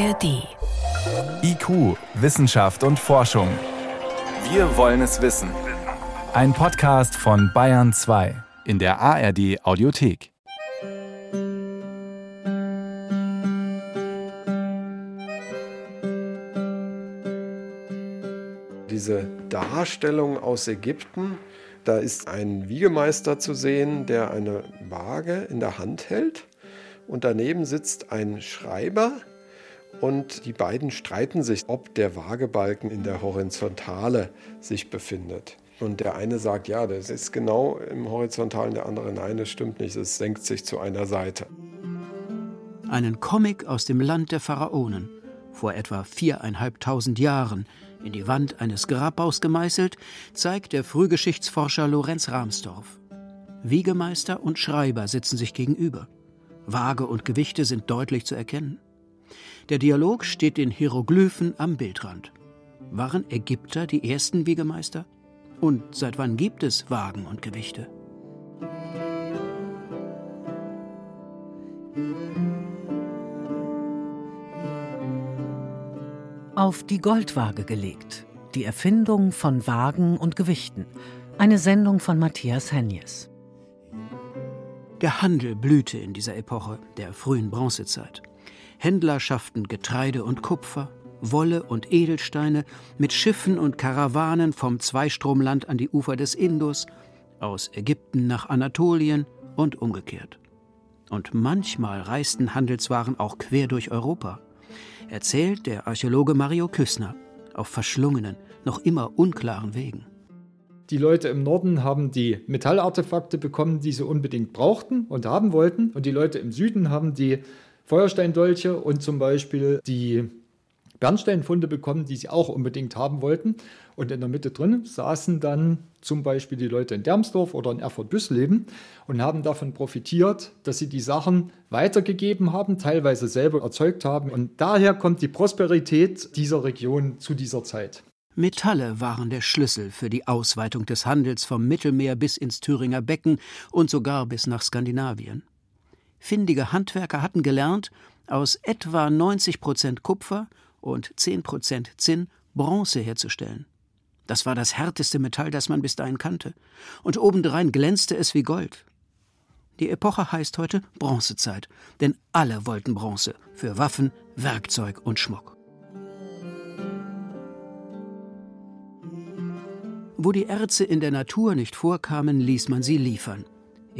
ARD. IQ, Wissenschaft und Forschung. Wir wollen es wissen. Ein Podcast von Bayern 2 in der ARD Audiothek. Diese Darstellung aus Ägypten, da ist ein Wiegemeister zu sehen, der eine Waage in der Hand hält und daneben sitzt ein Schreiber und die beiden streiten sich, ob der Waagebalken in der Horizontale sich befindet. Und der eine sagt, ja, das ist genau im Horizontalen, der andere, nein, das stimmt nicht, es senkt sich zu einer Seite. Einen Comic aus dem Land der Pharaonen, vor etwa viereinhalbtausend Jahren, in die Wand eines Grabbaus gemeißelt, zeigt der Frühgeschichtsforscher Lorenz Rahmsdorf. Wiegemeister und Schreiber sitzen sich gegenüber. Waage und Gewichte sind deutlich zu erkennen. Der Dialog steht in Hieroglyphen am Bildrand. Waren Ägypter die ersten Wiegemeister? Und seit wann gibt es Wagen und Gewichte? Auf die Goldwaage gelegt. Die Erfindung von Wagen und Gewichten. Eine Sendung von Matthias Henjes. Der Handel blühte in dieser Epoche, der frühen Bronzezeit. Händler schafften Getreide und Kupfer, Wolle und Edelsteine mit Schiffen und Karawanen vom Zweistromland an die Ufer des Indus, aus Ägypten nach Anatolien und umgekehrt. Und manchmal reisten Handelswaren auch quer durch Europa erzählt der Archäologe Mario Küssner auf verschlungenen, noch immer unklaren Wegen. Die Leute im Norden haben die Metallartefakte bekommen, die sie unbedingt brauchten und haben wollten. Und die Leute im Süden haben die Feuersteindolche und zum Beispiel die Bernsteinfunde bekommen, die sie auch unbedingt haben wollten. Und in der Mitte drin saßen dann zum Beispiel die Leute in Dermsdorf oder in Erfurt-Büssleben und haben davon profitiert, dass sie die Sachen weitergegeben haben, teilweise selber erzeugt haben. Und daher kommt die Prosperität dieser Region zu dieser Zeit. Metalle waren der Schlüssel für die Ausweitung des Handels vom Mittelmeer bis ins Thüringer Becken und sogar bis nach Skandinavien. Findige Handwerker hatten gelernt, aus etwa 90 Prozent Kupfer und 10 Prozent Zinn Bronze herzustellen. Das war das härteste Metall, das man bis dahin kannte. Und obendrein glänzte es wie Gold. Die Epoche heißt heute Bronzezeit, denn alle wollten Bronze für Waffen, Werkzeug und Schmuck. Wo die Erze in der Natur nicht vorkamen, ließ man sie liefern.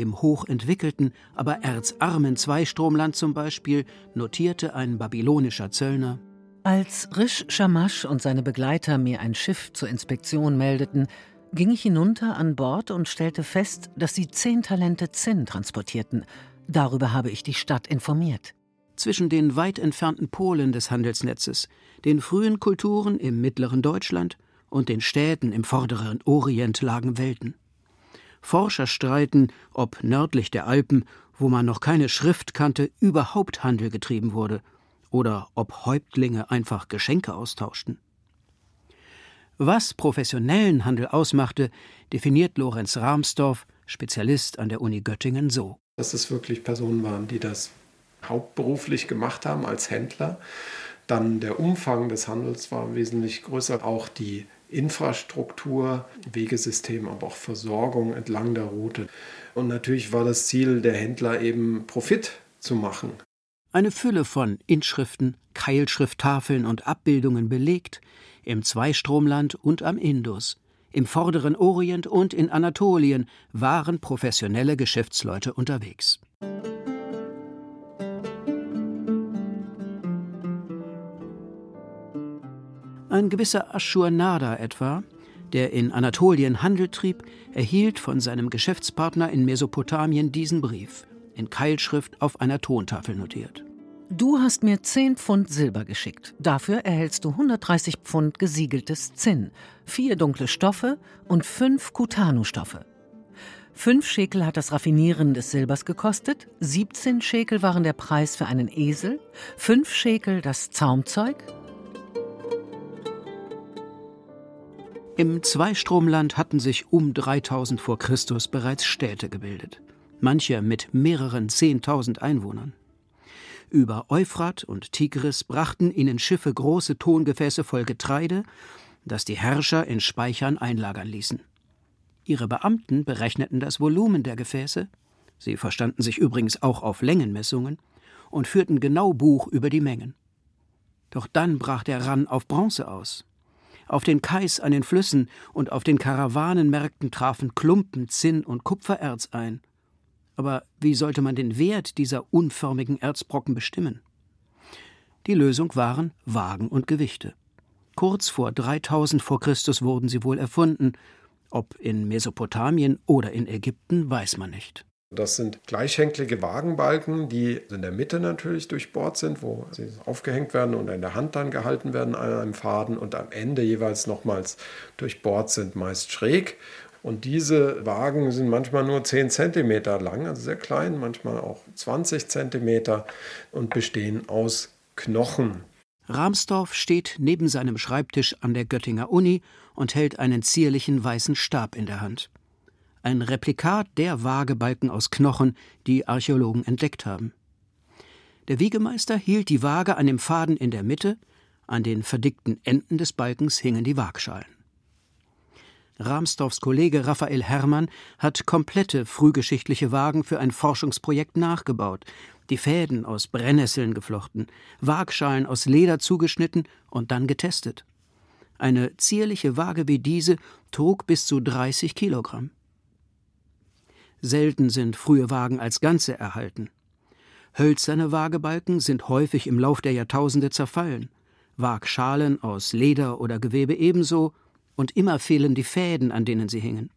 Im hochentwickelten, aber erzarmen Zweistromland zum Beispiel notierte ein babylonischer Zöllner als Rish Shamash und seine Begleiter mir ein Schiff zur Inspektion meldeten, ging ich hinunter an Bord und stellte fest, dass sie zehn Talente Zinn transportierten. Darüber habe ich die Stadt informiert. Zwischen den weit entfernten Polen des Handelsnetzes, den frühen Kulturen im mittleren Deutschland und den Städten im vorderen Orient lagen Welten. Forscher streiten, ob nördlich der Alpen, wo man noch keine Schrift kannte, überhaupt Handel getrieben wurde – oder ob Häuptlinge einfach Geschenke austauschten. Was professionellen Handel ausmachte, definiert Lorenz Rahmsdorf, Spezialist an der Uni Göttingen, so. Dass es wirklich Personen waren, die das hauptberuflich gemacht haben als Händler. Dann der Umfang des Handels war wesentlich größer, auch die Infrastruktur, Wegesystem, aber auch Versorgung entlang der Route. Und natürlich war das Ziel der Händler eben Profit zu machen. Eine Fülle von Inschriften, Keilschrifttafeln und Abbildungen belegt, im Zweistromland und am Indus, im vorderen Orient und in Anatolien waren professionelle Geschäftsleute unterwegs. Ein gewisser Ashurnada etwa, der in Anatolien Handel trieb, erhielt von seinem Geschäftspartner in Mesopotamien diesen Brief in Keilschrift auf einer Tontafel notiert. Du hast mir 10 Pfund Silber geschickt. Dafür erhältst du 130 Pfund gesiegeltes Zinn, vier dunkle Stoffe und fünf Kutanu-Stoffe. Fünf Schekel hat das Raffinieren des Silbers gekostet, 17 Schekel waren der Preis für einen Esel, fünf Schekel das Zaumzeug. Im Zweistromland hatten sich um 3000 vor Christus bereits Städte gebildet manche mit mehreren Zehntausend Einwohnern. Über Euphrat und Tigris brachten ihnen Schiffe große Tongefäße voll Getreide, das die Herrscher in Speichern einlagern ließen. Ihre Beamten berechneten das Volumen der Gefäße, sie verstanden sich übrigens auch auf Längenmessungen, und führten genau Buch über die Mengen. Doch dann brach der Ran auf Bronze aus. Auf den Kais an den Flüssen und auf den Karawanenmärkten trafen Klumpen, Zinn und Kupfererz ein. Aber wie sollte man den Wert dieser unförmigen Erzbrocken bestimmen? Die Lösung waren Wagen und Gewichte. Kurz vor 3000 vor Christus wurden sie wohl erfunden. Ob in Mesopotamien oder in Ägypten, weiß man nicht. Das sind gleichhänklige Wagenbalken, die in der Mitte natürlich durchbohrt sind, wo sie aufgehängt werden und in der Hand dann gehalten werden an einem Faden und am Ende jeweils nochmals durchbohrt sind, meist schräg. Und diese Wagen sind manchmal nur 10 cm lang, also sehr klein, manchmal auch 20 cm und bestehen aus Knochen. Ramsdorff steht neben seinem Schreibtisch an der Göttinger Uni und hält einen zierlichen weißen Stab in der Hand ein Replikat der Waagebalken aus Knochen, die Archäologen entdeckt haben. Der Wiegemeister hielt die Waage an dem Faden in der Mitte, an den verdickten Enden des Balkens hingen die Waagschalen. Ramsdorffs Kollege Raphael Herrmann hat komplette frühgeschichtliche Wagen für ein Forschungsprojekt nachgebaut, die Fäden aus Brennnesseln geflochten, Waagschalen aus Leder zugeschnitten und dann getestet. Eine zierliche Waage wie diese trug bis zu 30 Kilogramm. Selten sind frühe Wagen als Ganze erhalten. Hölzerne Waagebalken sind häufig im Lauf der Jahrtausende zerfallen, Waagschalen aus Leder oder Gewebe ebenso, und immer fehlen die Fäden, an denen sie hingen.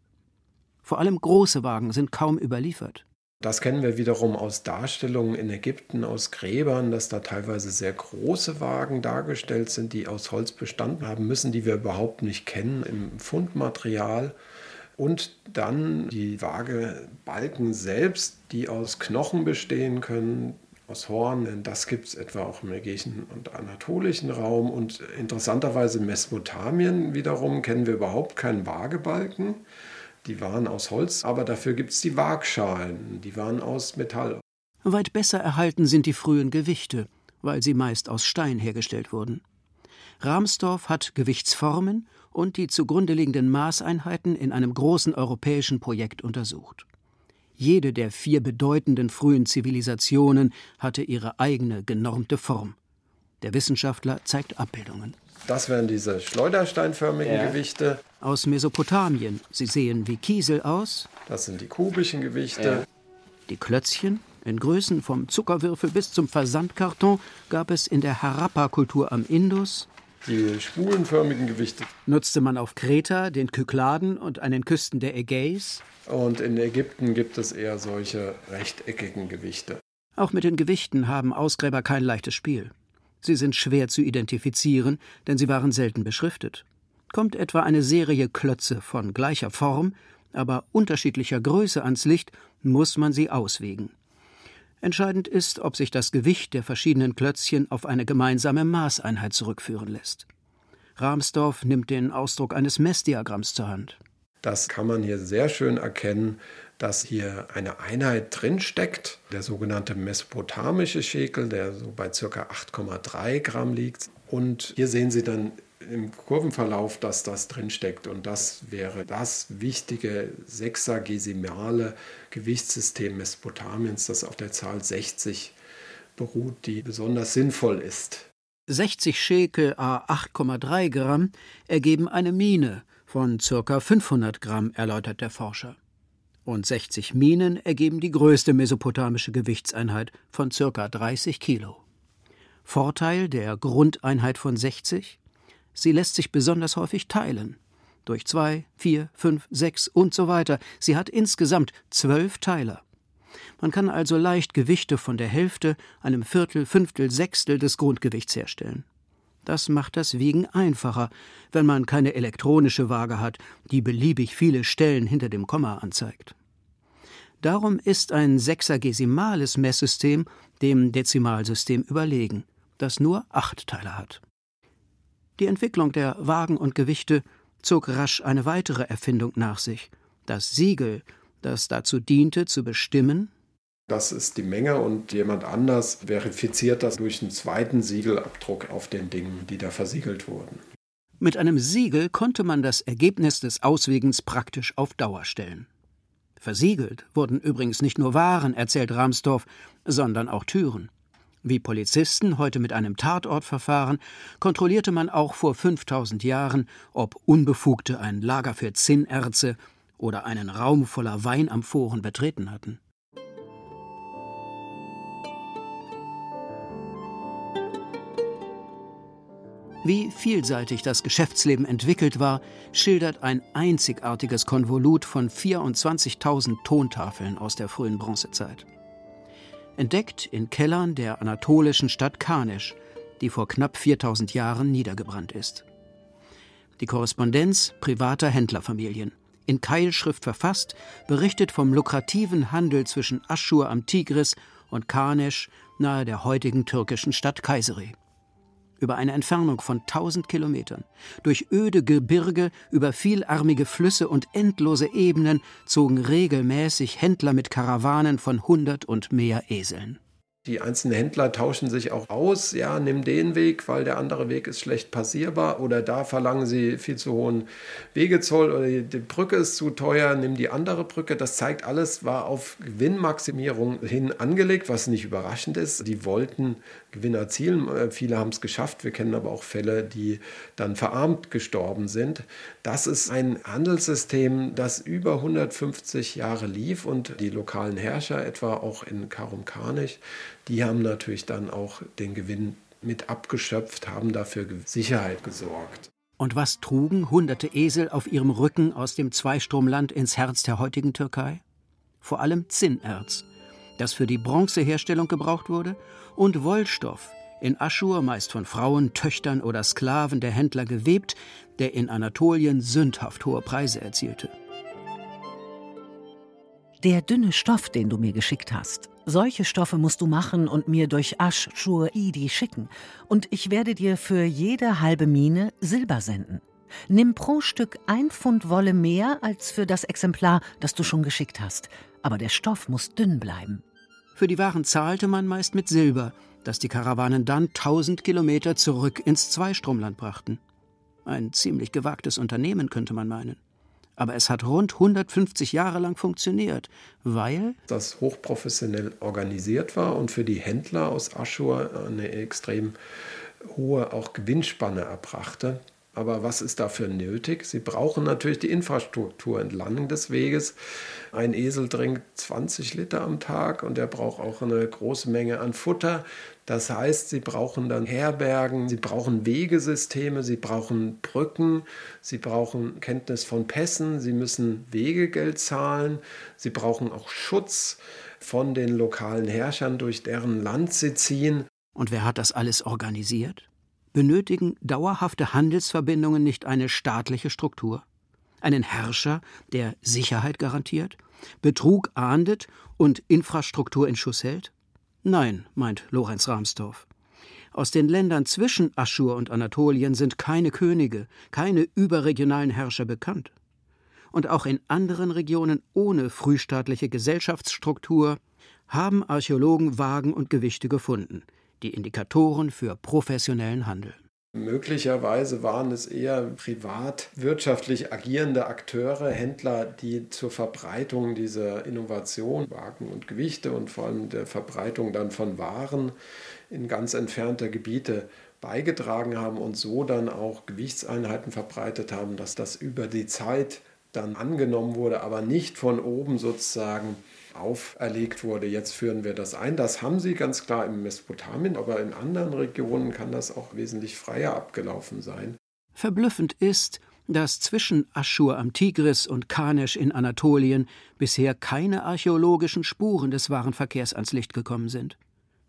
Vor allem große Wagen sind kaum überliefert. Das kennen wir wiederum aus Darstellungen in Ägypten, aus Gräbern, dass da teilweise sehr große Wagen dargestellt sind, die aus Holz bestanden haben müssen, die wir überhaupt nicht kennen im Fundmaterial. Und dann die Waagebalken selbst, die aus Knochen bestehen können, aus Horn. Das gibt es etwa auch im ägäischen und anatolischen Raum. Und interessanterweise in Mesopotamien wiederum kennen wir überhaupt keinen Waagebalken. Die waren aus Holz, aber dafür gibt es die Waagschalen. Die waren aus Metall. Weit besser erhalten sind die frühen Gewichte, weil sie meist aus Stein hergestellt wurden. Ramsdorff hat Gewichtsformen und die zugrunde liegenden Maßeinheiten in einem großen europäischen Projekt untersucht. Jede der vier bedeutenden frühen Zivilisationen hatte ihre eigene genormte Form. Der Wissenschaftler zeigt Abbildungen. Das wären diese schleudersteinförmigen ja. Gewichte. Aus Mesopotamien. Sie sehen wie Kiesel aus. Das sind die kubischen Gewichte. Ja. Die Klötzchen, in Größen vom Zuckerwürfel bis zum Versandkarton, gab es in der Harappa-Kultur am Indus, die spulenförmigen Gewichte. Nutzte man auf Kreta, den Kykladen und an den Küsten der Ägäis? Und in Ägypten gibt es eher solche rechteckigen Gewichte. Auch mit den Gewichten haben Ausgräber kein leichtes Spiel. Sie sind schwer zu identifizieren, denn sie waren selten beschriftet. Kommt etwa eine Serie Klötze von gleicher Form, aber unterschiedlicher Größe ans Licht, muss man sie auswägen. Entscheidend ist, ob sich das Gewicht der verschiedenen Klötzchen auf eine gemeinsame Maßeinheit zurückführen lässt. Rahmsdorff nimmt den Ausdruck eines Messdiagramms zur Hand. Das kann man hier sehr schön erkennen, dass hier eine Einheit drinsteckt, der sogenannte mesopotamische Schekel, der so bei ca. 8,3 Gramm liegt. Und hier sehen Sie dann im Kurvenverlauf, dass das drinsteckt. Und das wäre das wichtige sechsagesimale Gewichtssystem Mesopotamiens, das auf der Zahl 60 beruht, die besonders sinnvoll ist. 60 Schekel a 8,3 Gramm ergeben eine Mine von ca. 500 Gramm, erläutert der Forscher. Und 60 Minen ergeben die größte mesopotamische Gewichtseinheit von ca. 30 Kilo. Vorteil der Grundeinheit von 60? Sie lässt sich besonders häufig teilen. Durch zwei, vier, fünf, sechs und so weiter. Sie hat insgesamt zwölf Teiler. Man kann also leicht Gewichte von der Hälfte, einem Viertel, Fünftel, Sechstel des Grundgewichts herstellen. Das macht das Wiegen einfacher, wenn man keine elektronische Waage hat, die beliebig viele Stellen hinter dem Komma anzeigt. Darum ist ein sechsagesimales Messsystem dem Dezimalsystem überlegen, das nur acht Teile hat. Die Entwicklung der Wagen und Gewichte zog rasch eine weitere Erfindung nach sich, das Siegel, das dazu diente, zu bestimmen, Das ist die Menge und jemand anders verifiziert das durch einen zweiten Siegelabdruck auf den Dingen, die da versiegelt wurden. Mit einem Siegel konnte man das Ergebnis des Auswegens praktisch auf Dauer stellen. Versiegelt wurden übrigens nicht nur Waren, erzählt Ramsdorff, sondern auch Türen. Wie Polizisten heute mit einem Tatort verfahren, kontrollierte man auch vor 5000 Jahren, ob Unbefugte ein Lager für Zinnerze oder einen Raum voller Weinamphoren betreten hatten. Wie vielseitig das Geschäftsleben entwickelt war, schildert ein einzigartiges Konvolut von 24.000 Tontafeln aus der frühen Bronzezeit. Entdeckt in Kellern der anatolischen Stadt Kanesch, die vor knapp 4000 Jahren niedergebrannt ist. Die Korrespondenz privater Händlerfamilien, in Keilschrift verfasst, berichtet vom lukrativen Handel zwischen Aschur am Tigris und Kanesch nahe der heutigen türkischen Stadt Kayseri über eine Entfernung von 1000 Kilometern. Durch öde Gebirge, über vielarmige Flüsse und endlose Ebenen zogen regelmäßig Händler mit Karawanen von hundert und mehr Eseln. Die einzelnen Händler tauschen sich auch aus. Ja, nimm den Weg, weil der andere Weg ist schlecht passierbar. Oder da verlangen sie viel zu hohen Wegezoll oder die Brücke ist zu teuer, nimm die andere Brücke. Das zeigt alles, war auf Gewinnmaximierung hin angelegt, was nicht überraschend ist. Die wollten Gewinn erzielen. Äh, viele haben es geschafft. Wir kennen aber auch Fälle, die dann verarmt gestorben sind. Das ist ein Handelssystem, das über 150 Jahre lief und die lokalen Herrscher, etwa auch in Karum Karnich, die haben natürlich dann auch den Gewinn mit abgeschöpft, haben dafür Sicherheit gesorgt. Und was trugen hunderte Esel auf ihrem Rücken aus dem Zweistromland ins Herz der heutigen Türkei? Vor allem Zinnerz, das für die Bronzeherstellung gebraucht wurde, und Wollstoff, in Aschur meist von Frauen, Töchtern oder Sklaven der Händler gewebt, der in Anatolien sündhaft hohe Preise erzielte. Der dünne Stoff, den du mir geschickt hast, solche Stoffe musst du machen und mir durch Aschur-Idi schicken. Und ich werde dir für jede halbe Mine Silber senden. Nimm pro Stück ein Pfund Wolle mehr als für das Exemplar, das du schon geschickt hast. Aber der Stoff muss dünn bleiben. Für die Waren zahlte man meist mit Silber, das die Karawanen dann tausend Kilometer zurück ins Zweistromland brachten. Ein ziemlich gewagtes Unternehmen, könnte man meinen. Aber es hat rund 150 Jahre lang funktioniert, weil das hochprofessionell organisiert war und für die Händler aus Aschur eine extrem hohe auch Gewinnspanne erbrachte. Aber was ist dafür nötig? Sie brauchen natürlich die Infrastruktur entlang des Weges. Ein Esel trinkt 20 Liter am Tag und er braucht auch eine große Menge an Futter. Das heißt, sie brauchen dann Herbergen, sie brauchen Wegesysteme, sie brauchen Brücken, sie brauchen Kenntnis von Pässen, sie müssen Wegegeld zahlen, sie brauchen auch Schutz von den lokalen Herrschern, durch deren Land sie ziehen. Und wer hat das alles organisiert? Benötigen dauerhafte Handelsverbindungen nicht eine staatliche Struktur? Einen Herrscher, der Sicherheit garantiert, Betrug ahndet und Infrastruktur in Schuss hält? Nein, meint Lorenz Rahmsdorf. Aus den Ländern zwischen Aschur und Anatolien sind keine Könige, keine überregionalen Herrscher bekannt. Und auch in anderen Regionen ohne frühstaatliche Gesellschaftsstruktur haben Archäologen Wagen und Gewichte gefunden, die Indikatoren für professionellen Handel. Möglicherweise waren es eher privat wirtschaftlich agierende Akteure, Händler, die zur Verbreitung dieser Innovation, Wagen und Gewichte und vor allem der Verbreitung dann von Waren in ganz entfernte Gebiete beigetragen haben und so dann auch Gewichtseinheiten verbreitet haben, dass das über die Zeit dann angenommen wurde, aber nicht von oben sozusagen auferlegt wurde, jetzt führen wir das ein. Das haben sie ganz klar im Mesopotamien, aber in anderen Regionen kann das auch wesentlich freier abgelaufen sein. Verblüffend ist, dass zwischen Aschur am Tigris und Kanesch in Anatolien bisher keine archäologischen Spuren des Warenverkehrs ans Licht gekommen sind.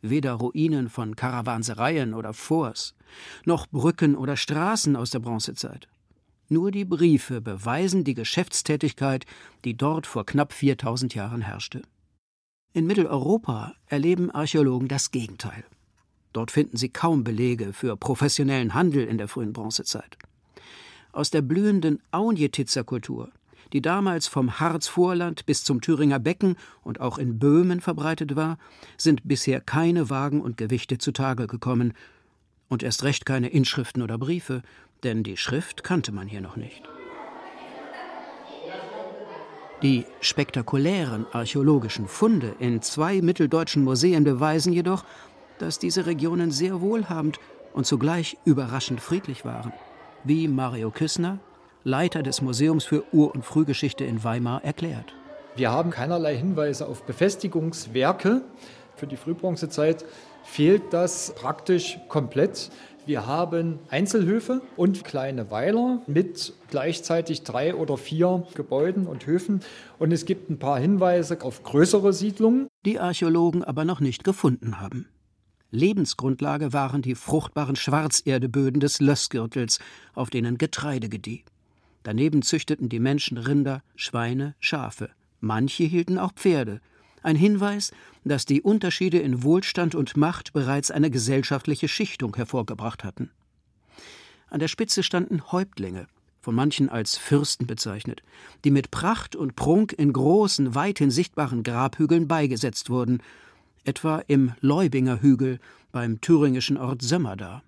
Weder Ruinen von Karawansereien oder Forts, noch Brücken oder Straßen aus der Bronzezeit. Nur die Briefe beweisen die Geschäftstätigkeit, die dort vor knapp 4000 Jahren herrschte. In Mitteleuropa erleben Archäologen das Gegenteil. Dort finden sie kaum Belege für professionellen Handel in der frühen Bronzezeit. Aus der blühenden Aunjetitzer Kultur die damals vom Harzvorland bis zum Thüringer Becken und auch in Böhmen verbreitet war, sind bisher keine Wagen und Gewichte zutage gekommen und erst recht keine Inschriften oder Briefe, denn die Schrift kannte man hier noch nicht. Die spektakulären archäologischen Funde in zwei mitteldeutschen Museen beweisen jedoch, dass diese Regionen sehr wohlhabend und zugleich überraschend friedlich waren, wie Mario Küssner, Leiter des Museums für Ur- und Frühgeschichte in Weimar, erklärt. Wir haben keinerlei Hinweise auf Befestigungswerke. Für die Frühbronzezeit fehlt das praktisch komplett. Wir haben Einzelhöfe und kleine Weiler mit gleichzeitig drei oder vier Gebäuden und Höfen. Und es gibt ein paar Hinweise auf größere Siedlungen. Die Archäologen aber noch nicht gefunden haben. Lebensgrundlage waren die fruchtbaren Schwarzerdeböden des Lössgürtels, auf denen Getreide gedieh. Daneben züchteten die Menschen Rinder, Schweine, Schafe. Manche hielten auch Pferde. Ein Hinweis, dass die Unterschiede in Wohlstand und Macht bereits eine gesellschaftliche Schichtung hervorgebracht hatten. An der Spitze standen Häuptlinge, von manchen als Fürsten bezeichnet, die mit Pracht und Prunk in großen, weithin sichtbaren Grabhügeln beigesetzt wurden, etwa im Leubinger Hügel beim thüringischen Ort Sömmerda.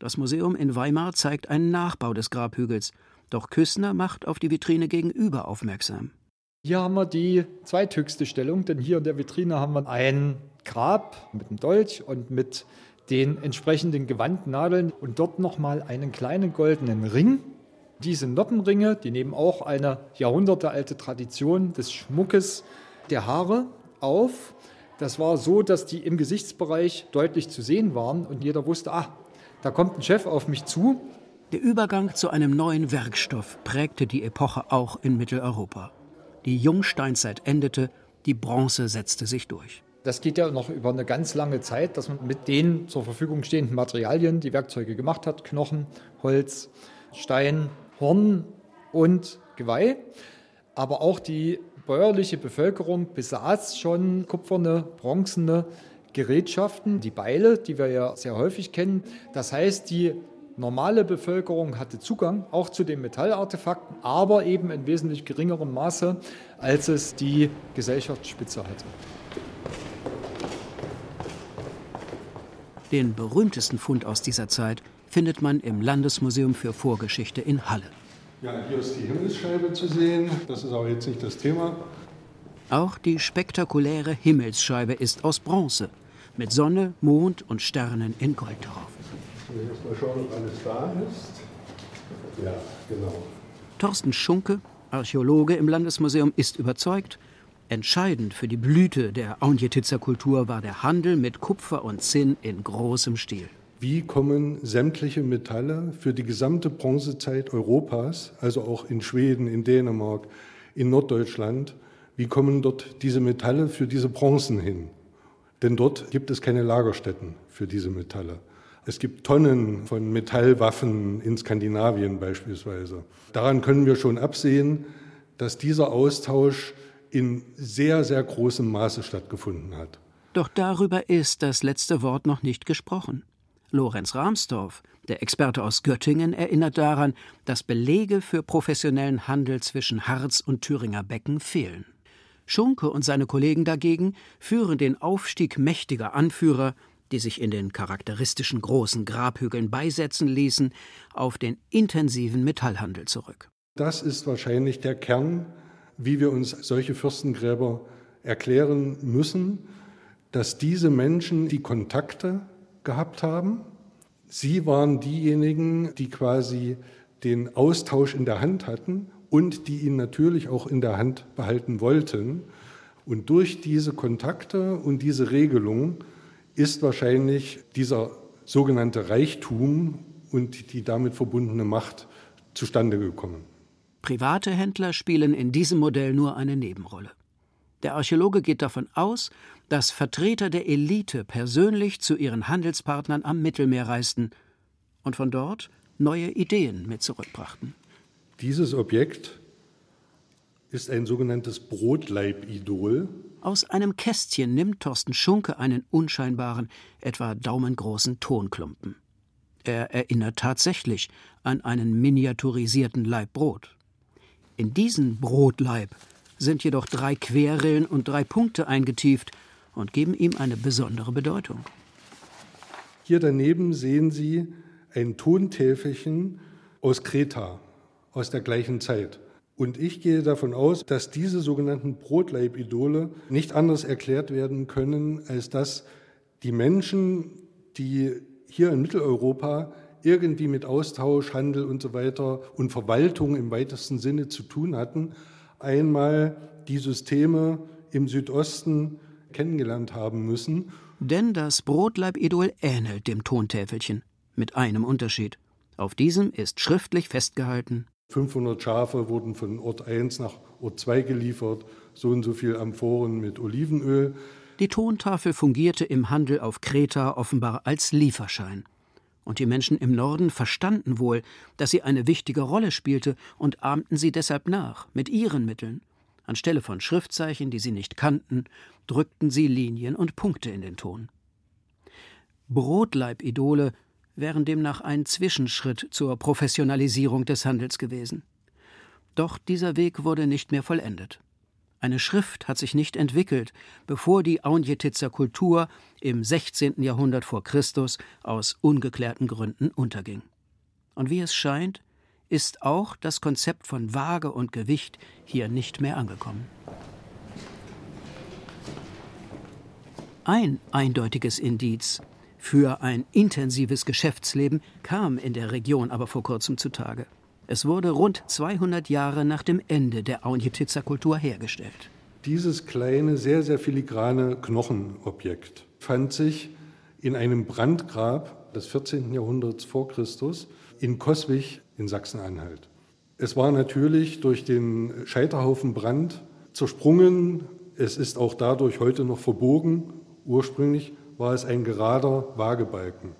Das Museum in Weimar zeigt einen Nachbau des Grabhügels, doch Küssner macht auf die Vitrine gegenüber aufmerksam. Hier haben wir die zweithöchste Stellung, denn hier in der Vitrine haben wir ein Grab mit einem Dolch und mit den entsprechenden Gewandnadeln und dort nochmal einen kleinen goldenen Ring. Diese Noppenringe, die nehmen auch eine jahrhundertealte Tradition des Schmuckes der Haare auf. Das war so, dass die im Gesichtsbereich deutlich zu sehen waren und jeder wusste, ah, da kommt ein Chef auf mich zu. Der Übergang zu einem neuen Werkstoff prägte die Epoche auch in Mitteleuropa. Die Jungsteinzeit endete, die Bronze setzte sich durch. Das geht ja noch über eine ganz lange Zeit, dass man mit den zur Verfügung stehenden Materialien die Werkzeuge gemacht hat: Knochen, Holz, Stein, Horn und Geweih. Aber auch die bäuerliche Bevölkerung besaß schon kupferne, bronzene Gerätschaften, die Beile, die wir ja sehr häufig kennen. Das heißt, die normale Bevölkerung hatte Zugang auch zu den Metallartefakten, aber eben in wesentlich geringerem Maße, als es die Gesellschaftsspitze hatte. Den berühmtesten Fund aus dieser Zeit findet man im Landesmuseum für Vorgeschichte in Halle. Ja, hier ist die Himmelsscheibe zu sehen. Das ist aber jetzt nicht das Thema. Auch die spektakuläre Himmelsscheibe ist aus Bronze, mit Sonne, Mond und Sternen in Gold drauf. Erst mal schauen, ob alles da ist. Ja, genau. Thorsten Schunke, Archäologe im Landesmuseum, ist überzeugt, entscheidend für die Blüte der Aunjetitzer Kultur war der Handel mit Kupfer und Zinn in großem Stil. Wie kommen sämtliche Metalle für die gesamte Bronzezeit Europas, also auch in Schweden, in Dänemark, in Norddeutschland, wie kommen dort diese Metalle für diese Bronzen hin? Denn dort gibt es keine Lagerstätten für diese Metalle. Es gibt Tonnen von Metallwaffen in Skandinavien beispielsweise. Daran können wir schon absehen, dass dieser Austausch in sehr, sehr großem Maße stattgefunden hat. Doch darüber ist das letzte Wort noch nicht gesprochen. Lorenz Rahmstorff, der Experte aus Göttingen, erinnert daran, dass Belege für professionellen Handel zwischen Harz und Thüringer Becken fehlen. Schunke und seine Kollegen dagegen führen den Aufstieg mächtiger Anführer, die sich in den charakteristischen großen Grabhügeln beisetzen ließen, auf den intensiven Metallhandel zurück. Das ist wahrscheinlich der Kern, wie wir uns solche Fürstengräber erklären müssen, dass diese Menschen die Kontakte gehabt haben. Sie waren diejenigen, die quasi den Austausch in der Hand hatten und die ihn natürlich auch in der Hand behalten wollten. Und durch diese Kontakte und diese Regelung ist wahrscheinlich dieser sogenannte Reichtum und die damit verbundene Macht zustande gekommen. Private Händler spielen in diesem Modell nur eine Nebenrolle. Der Archäologe geht davon aus, dass Vertreter der Elite persönlich zu ihren Handelspartnern am Mittelmeer reisten und von dort neue Ideen mit zurückbrachten. Dieses Objekt ist ein sogenanntes Brotleibidol. Aus einem Kästchen nimmt Thorsten Schunke einen unscheinbaren, etwa daumengroßen Tonklumpen. Er erinnert tatsächlich an einen miniaturisierten Laib Brot. In diesen Brotleib sind jedoch drei Querrillen und drei Punkte eingetieft und geben ihm eine besondere Bedeutung. Hier daneben sehen Sie ein Tontäfelchen aus Kreta, aus der gleichen Zeit. Und ich gehe davon aus, dass diese sogenannten Brotleibidole nicht anders erklärt werden können, als dass die Menschen, die hier in Mitteleuropa irgendwie mit Austausch, Handel und so weiter und Verwaltung im weitesten Sinne zu tun hatten, einmal die Systeme im Südosten kennengelernt haben müssen. Denn das Brotleibidol ähnelt dem Tontäfelchen, mit einem Unterschied. Auf diesem ist schriftlich festgehalten, 500 Schafe wurden von Ort 1 nach Ort 2 geliefert, so und so viel Amphoren mit Olivenöl. Die Tontafel fungierte im Handel auf Kreta offenbar als Lieferschein. Und die Menschen im Norden verstanden wohl, dass sie eine wichtige Rolle spielte und ahmten sie deshalb nach, mit ihren Mitteln. Anstelle von Schriftzeichen, die sie nicht kannten, drückten sie Linien und Punkte in den Ton. Brotleibidole wären demnach ein Zwischenschritt zur Professionalisierung des Handels gewesen. Doch dieser Weg wurde nicht mehr vollendet. Eine Schrift hat sich nicht entwickelt, bevor die Aunjetitzer Kultur im 16. Jahrhundert vor Christus aus ungeklärten Gründen unterging. Und wie es scheint, ist auch das Konzept von Waage und Gewicht hier nicht mehr angekommen. Ein eindeutiges Indiz für ein intensives Geschäftsleben kam in der Region aber vor kurzem zutage. Es wurde rund 200 Jahre nach dem Ende der Aunjetitzer Kultur hergestellt. Dieses kleine, sehr, sehr filigrane Knochenobjekt fand sich in einem Brandgrab des 14. Jahrhunderts vor Christus in Coswig in Sachsen-Anhalt. Es war natürlich durch den Scheiterhaufenbrand zersprungen. Es ist auch dadurch heute noch verbogen, ursprünglich war es ein gerader Waagebalken.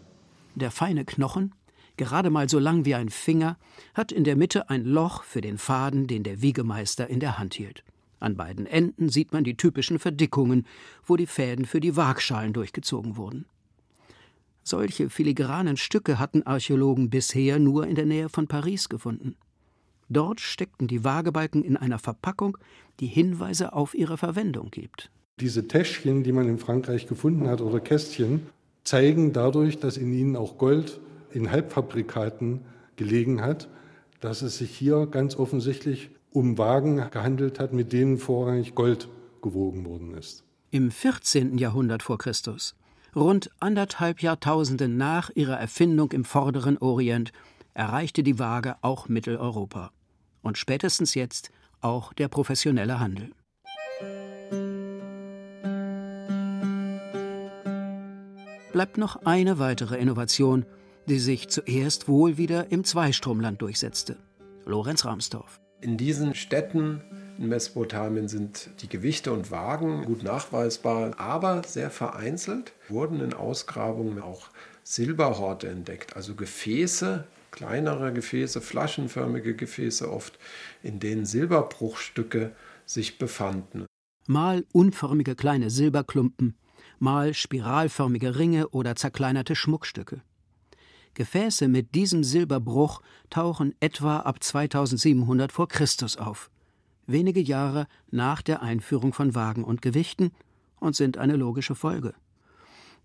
Der feine Knochen, gerade mal so lang wie ein Finger, hat in der Mitte ein Loch für den Faden, den der Wiegemeister in der Hand hielt. An beiden Enden sieht man die typischen Verdickungen, wo die Fäden für die Waagschalen durchgezogen wurden. Solche filigranen Stücke hatten Archäologen bisher nur in der Nähe von Paris gefunden. Dort steckten die Waagebalken in einer Verpackung, die Hinweise auf ihre Verwendung gibt. Diese Täschchen, die man in Frankreich gefunden hat, oder Kästchen, zeigen dadurch, dass in ihnen auch Gold in Halbfabrikaten gelegen hat, dass es sich hier ganz offensichtlich um Wagen gehandelt hat, mit denen vorrangig Gold gewogen worden ist. Im 14. Jahrhundert vor Christus, rund anderthalb Jahrtausende nach ihrer Erfindung im vorderen Orient, erreichte die Waage auch Mitteleuropa. Und spätestens jetzt auch der professionelle Handel. Bleibt noch eine weitere Innovation, die sich zuerst wohl wieder im Zweistromland durchsetzte. Lorenz Ramsdorf. In diesen Städten in Mesopotamien sind die Gewichte und Wagen gut nachweisbar, aber sehr vereinzelt wurden in Ausgrabungen auch Silberhorte entdeckt, also Gefäße, kleinere Gefäße, flaschenförmige Gefäße oft, in denen Silberbruchstücke sich befanden. Mal unförmige kleine Silberklumpen, mal spiralförmige Ringe oder zerkleinerte Schmuckstücke. Gefäße mit diesem Silberbruch tauchen etwa ab 2700 vor Christus auf, wenige Jahre nach der Einführung von Wagen und Gewichten und sind eine logische Folge.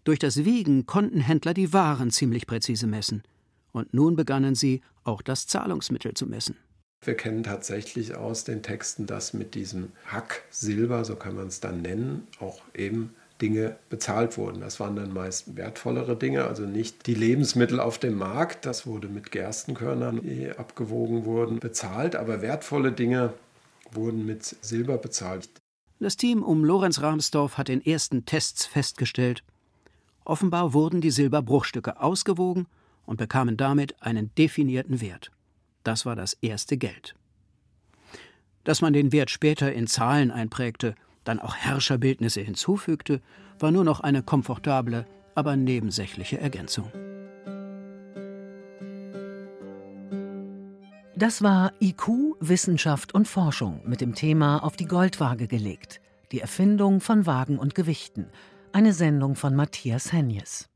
Durch das Wiegen konnten Händler die Waren ziemlich präzise messen, und nun begannen sie auch das Zahlungsmittel zu messen. Wir kennen tatsächlich aus den Texten, dass mit diesem Hack Silber, so kann man es dann nennen, auch eben Dinge bezahlt wurden. Das waren dann meist wertvollere Dinge, also nicht die Lebensmittel auf dem Markt, das wurde mit Gerstenkörnern, die abgewogen wurden, bezahlt, aber wertvolle Dinge wurden mit Silber bezahlt. Das Team um Lorenz Rahmsdorf hat in ersten Tests festgestellt, offenbar wurden die Silberbruchstücke ausgewogen und bekamen damit einen definierten Wert. Das war das erste Geld. Dass man den Wert später in Zahlen einprägte dann auch Herrscherbildnisse hinzufügte, war nur noch eine komfortable, aber nebensächliche Ergänzung. Das war IQ, Wissenschaft und Forschung mit dem Thema auf die Goldwaage gelegt. Die Erfindung von Wagen und Gewichten. Eine Sendung von Matthias Henjes.